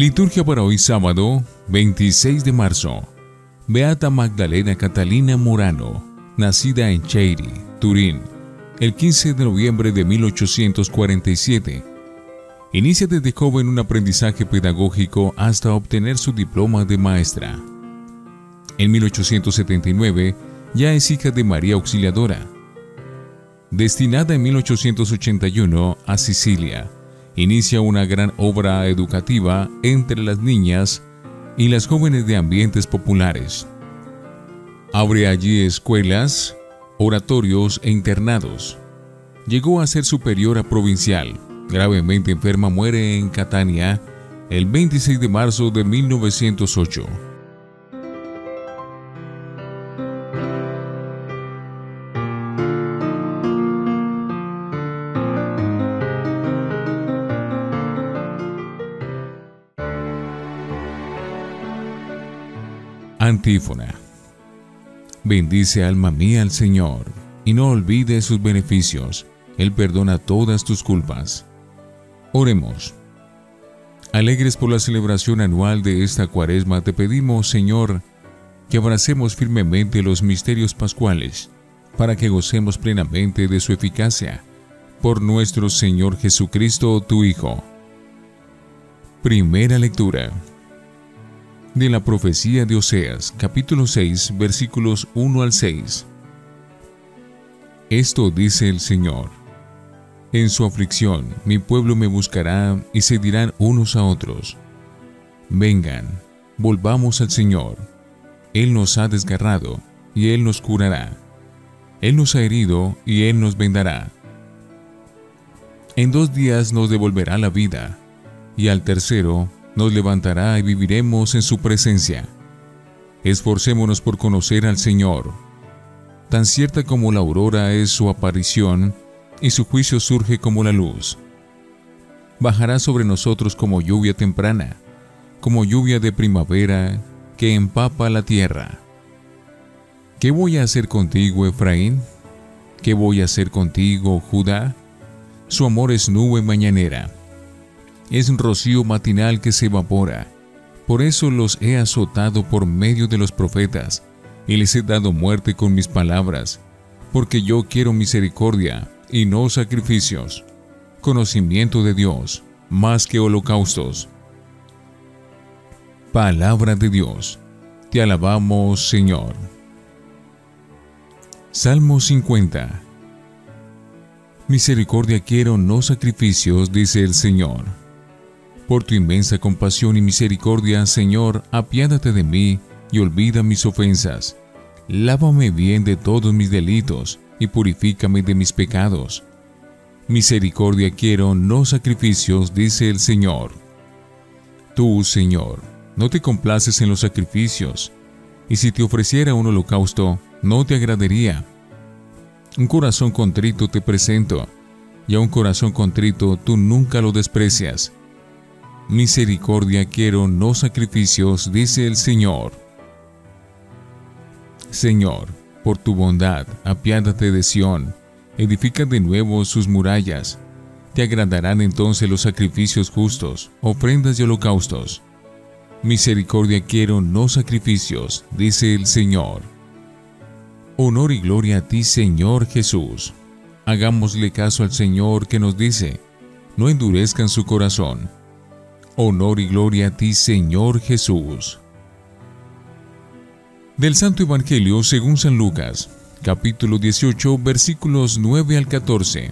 Liturgia para hoy sábado 26 de marzo. Beata Magdalena Catalina Morano, nacida en Cheiri, Turín, el 15 de noviembre de 1847. Inicia desde joven un aprendizaje pedagógico hasta obtener su diploma de maestra. En 1879 ya es hija de María Auxiliadora. Destinada en 1881 a Sicilia, inicia una gran obra educativa entre las niñas y las jóvenes de ambientes populares. Abre allí escuelas, oratorios e internados. Llegó a ser superiora provincial. Gravemente enferma muere en Catania el 26 de marzo de 1908. Bendice alma mía al Señor, y no olvides sus beneficios. Él perdona todas tus culpas. Oremos. Alegres por la celebración anual de esta cuaresma, te pedimos, Señor, que abracemos firmemente los misterios pascuales, para que gocemos plenamente de su eficacia. Por nuestro Señor Jesucristo, tu Hijo. Primera lectura de la profecía de Oseas, capítulo 6, versículos 1 al 6. Esto dice el Señor. En su aflicción mi pueblo me buscará y se dirán unos a otros. Vengan, volvamos al Señor. Él nos ha desgarrado y Él nos curará. Él nos ha herido y Él nos vendará. En dos días nos devolverá la vida y al tercero nos levantará y viviremos en su presencia. Esforcémonos por conocer al Señor. Tan cierta como la aurora es su aparición, y su juicio surge como la luz. Bajará sobre nosotros como lluvia temprana, como lluvia de primavera que empapa la tierra. ¿Qué voy a hacer contigo, Efraín? ¿Qué voy a hacer contigo, Judá? Su amor es nube mañanera es un rocío matinal que se evapora. Por eso los he azotado por medio de los profetas, y les he dado muerte con mis palabras, porque yo quiero misericordia y no sacrificios, conocimiento de Dios, más que holocaustos. Palabra de Dios, te alabamos Señor. Salmo 50 Misericordia quiero, no sacrificios, dice el Señor. Por tu inmensa compasión y misericordia, Señor, apiádate de mí y olvida mis ofensas. Lávame bien de todos mis delitos y purifícame de mis pecados. Misericordia quiero, no sacrificios, dice el Señor. Tú, Señor, no te complaces en los sacrificios, y si te ofreciera un holocausto, no te agradaría. Un corazón contrito te presento, y a un corazón contrito tú nunca lo desprecias. Misericordia quiero, no sacrificios, dice el Señor. Señor, por tu bondad, apiádate de Sión, edifica de nuevo sus murallas. Te agradarán entonces los sacrificios justos, ofrendas y holocaustos. Misericordia quiero, no sacrificios, dice el Señor. Honor y gloria a ti, Señor Jesús. Hagámosle caso al Señor que nos dice, no endurezcan su corazón Honor y gloria a ti, Señor Jesús. Del Santo Evangelio según San Lucas, capítulo 18, versículos 9 al 14.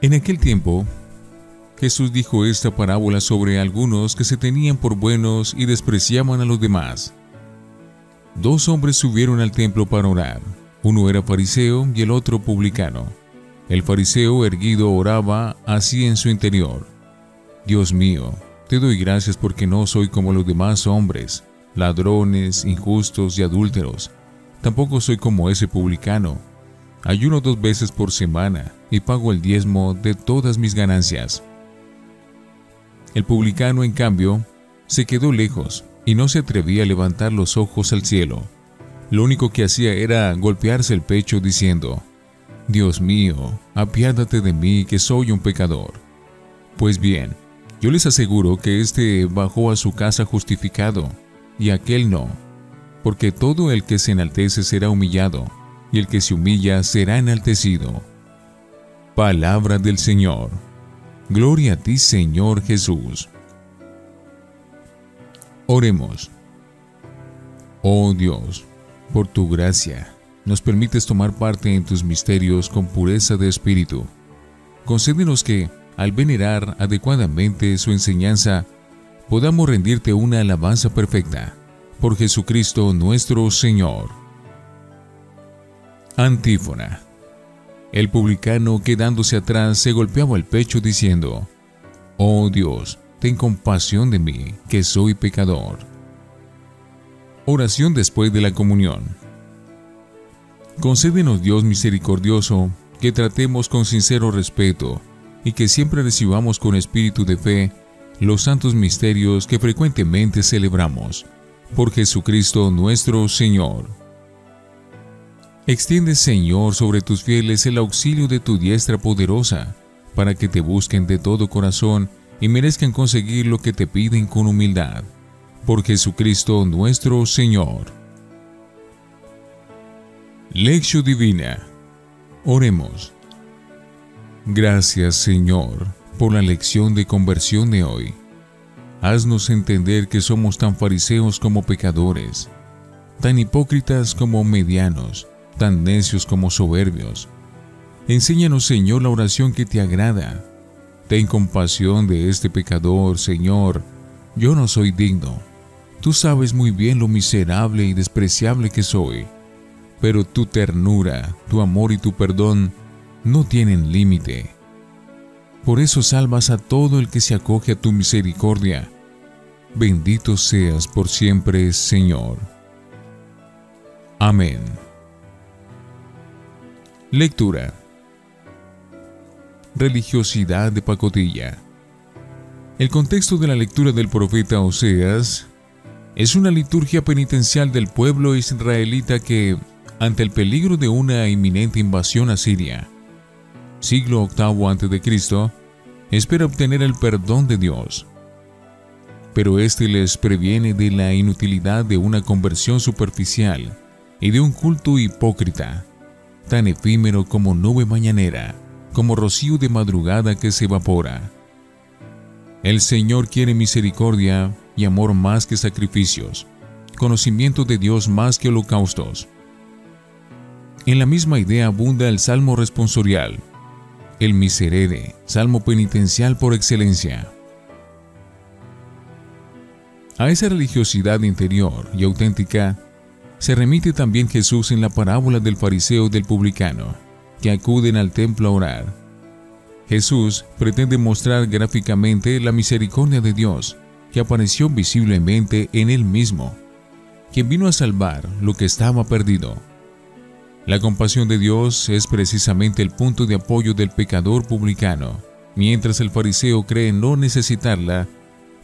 En aquel tiempo, Jesús dijo esta parábola sobre algunos que se tenían por buenos y despreciaban a los demás. Dos hombres subieron al templo para orar. Uno era fariseo y el otro publicano. El fariseo erguido oraba así en su interior. Dios mío, te doy gracias porque no soy como los demás hombres, ladrones, injustos y adúlteros. Tampoco soy como ese publicano. Ayuno dos veces por semana y pago el diezmo de todas mis ganancias. El publicano, en cambio, se quedó lejos y no se atrevía a levantar los ojos al cielo. Lo único que hacía era golpearse el pecho diciendo, Dios mío, apiádate de mí que soy un pecador. Pues bien, Yo les aseguro que éste bajó a su casa justificado, y aquel no, porque todo el que se enaltece será humillado, y el que se humilla será enaltecido. Palabra del Señor. Gloria a ti, Señor Jesús. Oremos. Oh Dios, por tu gracia, nos permites tomar parte en tus misterios con pureza de espíritu. Concédenos que, al venerar adecuadamente su enseñanza, podamos rendirte una alabanza perfecta. Por Jesucristo nuestro Señor. Antífona. El publicano, quedándose atrás, se golpeaba el pecho diciendo, Oh Dios, ten compasión de mí, que soy pecador. Oración después de la comunión. Concédenos Dios misericordioso, que tratemos con sincero respeto y que siempre recibamos con espíritu de fe los santos misterios que frecuentemente celebramos. Por Jesucristo nuestro Señor. Extiende, Señor, sobre tus fieles el auxilio de tu diestra poderosa, para que te busquen de todo corazón y merezcan conseguir lo que te piden con humildad. Por Jesucristo nuestro Señor. Lección Divina. Oremos. Gracias, Señor, por la lección de conversión de hoy. Haznos entender que somos tan fariseos como pecadores, tan hipócritas como medianos, tan necios como soberbios. Enséñanos, Señor, la oración que te agrada. Ten compasión de este pecador, Señor. Yo no soy digno. Tú sabes muy bien lo miserable y despreciable que soy. Pero tu ternura, tu amor y tu perdón no tienen límite. Por eso salvas a todo el que se acoge a tu misericordia. Bendito seas por siempre, Señor. Amén. Lectura. Religiosidad de pacotilla. El contexto de la lectura del profeta Oseas es una liturgia penitencial del pueblo israelita que, ante el peligro de una inminente invasión asiria, siglo VIII a.C., espera obtener el perdón de Dios. Pero éste les previene de la inutilidad de una conversión superficial y de un culto hipócrita tan efímero como nube mañanera, como rocío de madrugada que se evapora. El Señor quiere misericordia y amor más que sacrificios, conocimiento de Dios más que holocaustos. En la misma idea abunda el salmo responsorial, el miserere, salmo penitencial por excelencia. A esa religiosidad interior y auténtica se remite también Jesús en la parábola del fariseo y del publicano, que acuden al templo a orar. Jesús pretende mostrar gráficamente la misericordia de Dios, que apareció visiblemente en él mismo, quien vino a salvar lo que estaba perdido. La compasión de Dios es precisamente el punto de apoyo del pecador publicano, mientras el fariseo cree no necesitarla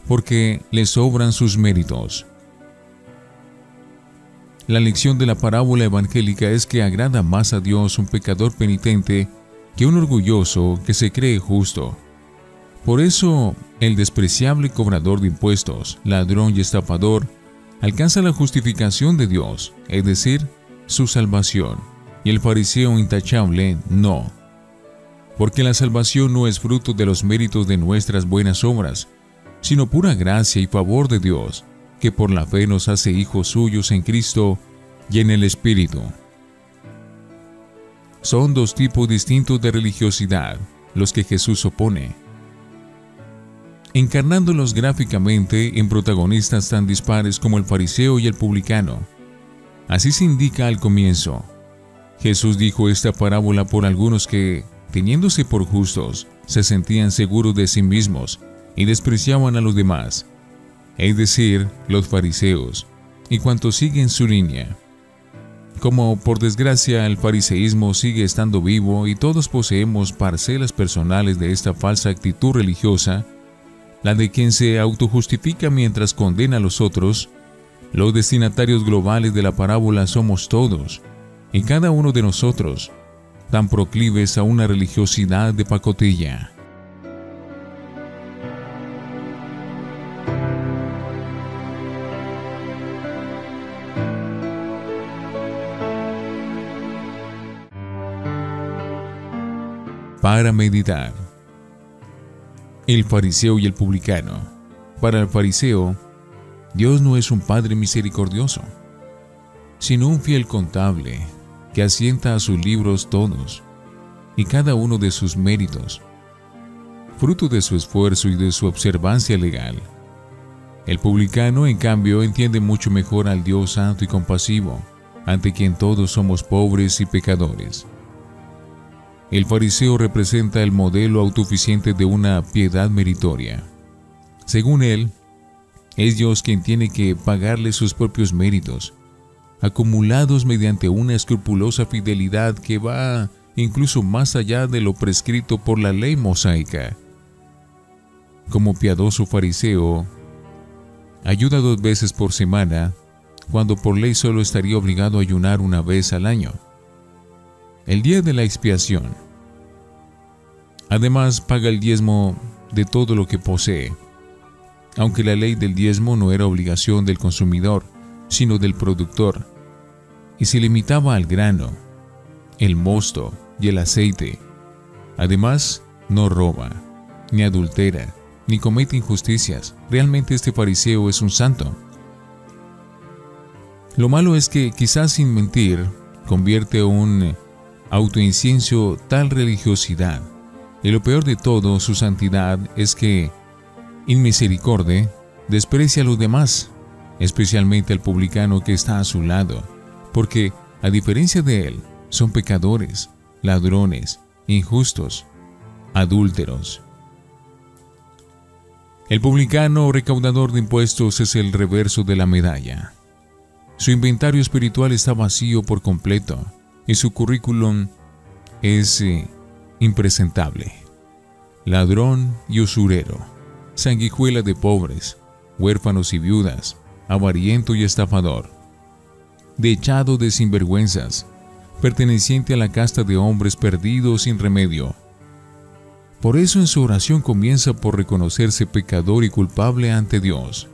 porque le sobran sus méritos. La lección de la parábola evangélica es que agrada más a Dios un pecador penitente que un orgulloso que se cree justo. Por eso, el despreciable cobrador de impuestos, ladrón y estafador, alcanza la justificación de Dios, es decir, su salvación, y el fariseo intachable no. Porque la salvación no es fruto de los méritos de nuestras buenas obras, sino pura gracia y favor de Dios, que por la fe nos hace hijos suyos en Cristo y en el Espíritu. Son dos tipos distintos de religiosidad los que Jesús opone, encarnándolos gráficamente en protagonistas tan dispares como el fariseo y el publicano. Así se indica al comienzo. Jesús dijo esta parábola por algunos que, teniéndose por justos, se sentían seguros de sí mismos y despreciaban a los demás es decir, los fariseos, y cuantos siguen su línea. Como por desgracia el fariseísmo sigue estando vivo y todos poseemos parcelas personales de esta falsa actitud religiosa, la de quien se autojustifica mientras condena a los otros, los destinatarios globales de la parábola somos todos, y cada uno de nosotros, tan proclives a una religiosidad de pacotilla. Para meditar. El fariseo y el publicano. Para el fariseo, Dios no es un Padre misericordioso, sino un fiel contable que asienta a sus libros todos y cada uno de sus méritos, fruto de su esfuerzo y de su observancia legal. El publicano, en cambio, entiende mucho mejor al Dios santo y compasivo, ante quien todos somos pobres y pecadores. El fariseo representa el modelo autosuficiente de una piedad meritoria. Según él, es Dios quien tiene que pagarle sus propios méritos, acumulados mediante una escrupulosa fidelidad que va incluso más allá de lo prescrito por la ley mosaica. Como piadoso fariseo, ayuda dos veces por semana, cuando por ley solo estaría obligado a ayunar una vez al año el día de la expiación. Además, paga el diezmo de todo lo que posee, aunque la ley del diezmo no era obligación del consumidor, sino del productor, y se limitaba al grano, el mosto y el aceite. Además, no roba, ni adultera, ni comete injusticias. Realmente este fariseo es un santo. Lo malo es que quizás sin mentir convierte un autoincienso tal religiosidad. Y lo peor de todo, su santidad, es que, inmisericordia, desprecia a los demás, especialmente al publicano que está a su lado, porque, a diferencia de él, son pecadores, ladrones, injustos, adúlteros. El publicano recaudador de impuestos es el reverso de la medalla. Su inventario espiritual está vacío por completo y su currículum es eh, impresentable. Ladrón y usurero, sanguijuela de pobres, huérfanos y viudas, avariento y estafador, dechado de sinvergüenzas, perteneciente a la casta de hombres perdidos sin remedio. Por eso en su oración comienza por reconocerse pecador y culpable ante Dios.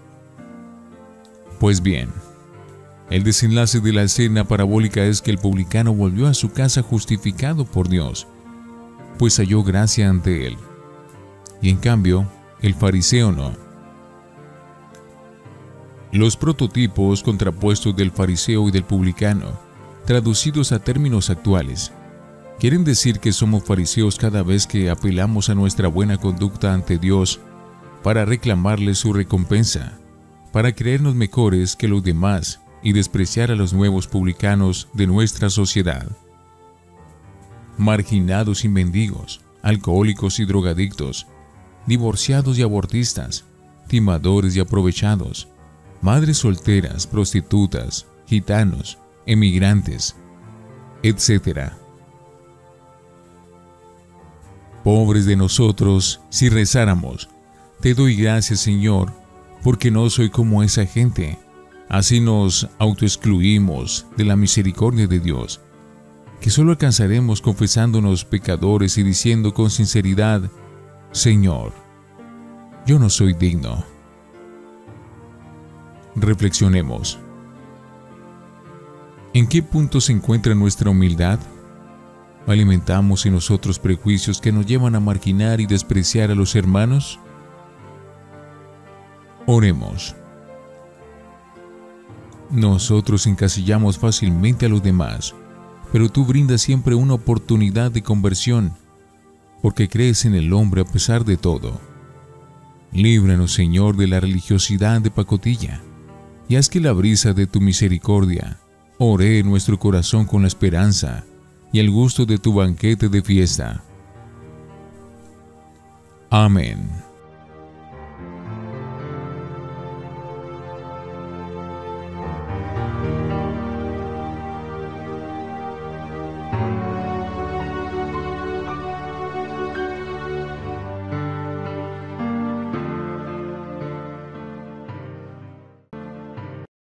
Pues bien, el desenlace de la escena parabólica es que el publicano volvió a su casa justificado por Dios, pues halló gracia ante él. Y en cambio, el fariseo no. Los prototipos contrapuestos del fariseo y del publicano, traducidos a términos actuales, quieren decir que somos fariseos cada vez que apelamos a nuestra buena conducta ante Dios para reclamarle su recompensa, para creernos mejores que los demás y despreciar a los nuevos publicanos de nuestra sociedad. Marginados y mendigos, alcohólicos y drogadictos, divorciados y abortistas, timadores y aprovechados, madres solteras, prostitutas, gitanos, emigrantes, etc. Pobres de nosotros si rezáramos, te doy gracias Señor, porque no soy como esa gente Así nos autoexcluimos de la misericordia de Dios, que solo alcanzaremos confesándonos pecadores y diciendo con sinceridad, Señor, yo no soy digno. Reflexionemos. ¿En qué punto se encuentra nuestra humildad? ¿Alimentamos en nosotros prejuicios que nos llevan a marginar y despreciar a los hermanos? Oremos. Nosotros encasillamos fácilmente a los demás, pero tú brindas siempre una oportunidad de conversión, porque crees en el hombre a pesar de todo. Líbranos, Señor, de la religiosidad de pacotilla, y haz que la brisa de tu misericordia ore nuestro corazón con la esperanza y el gusto de tu banquete de fiesta. Amén.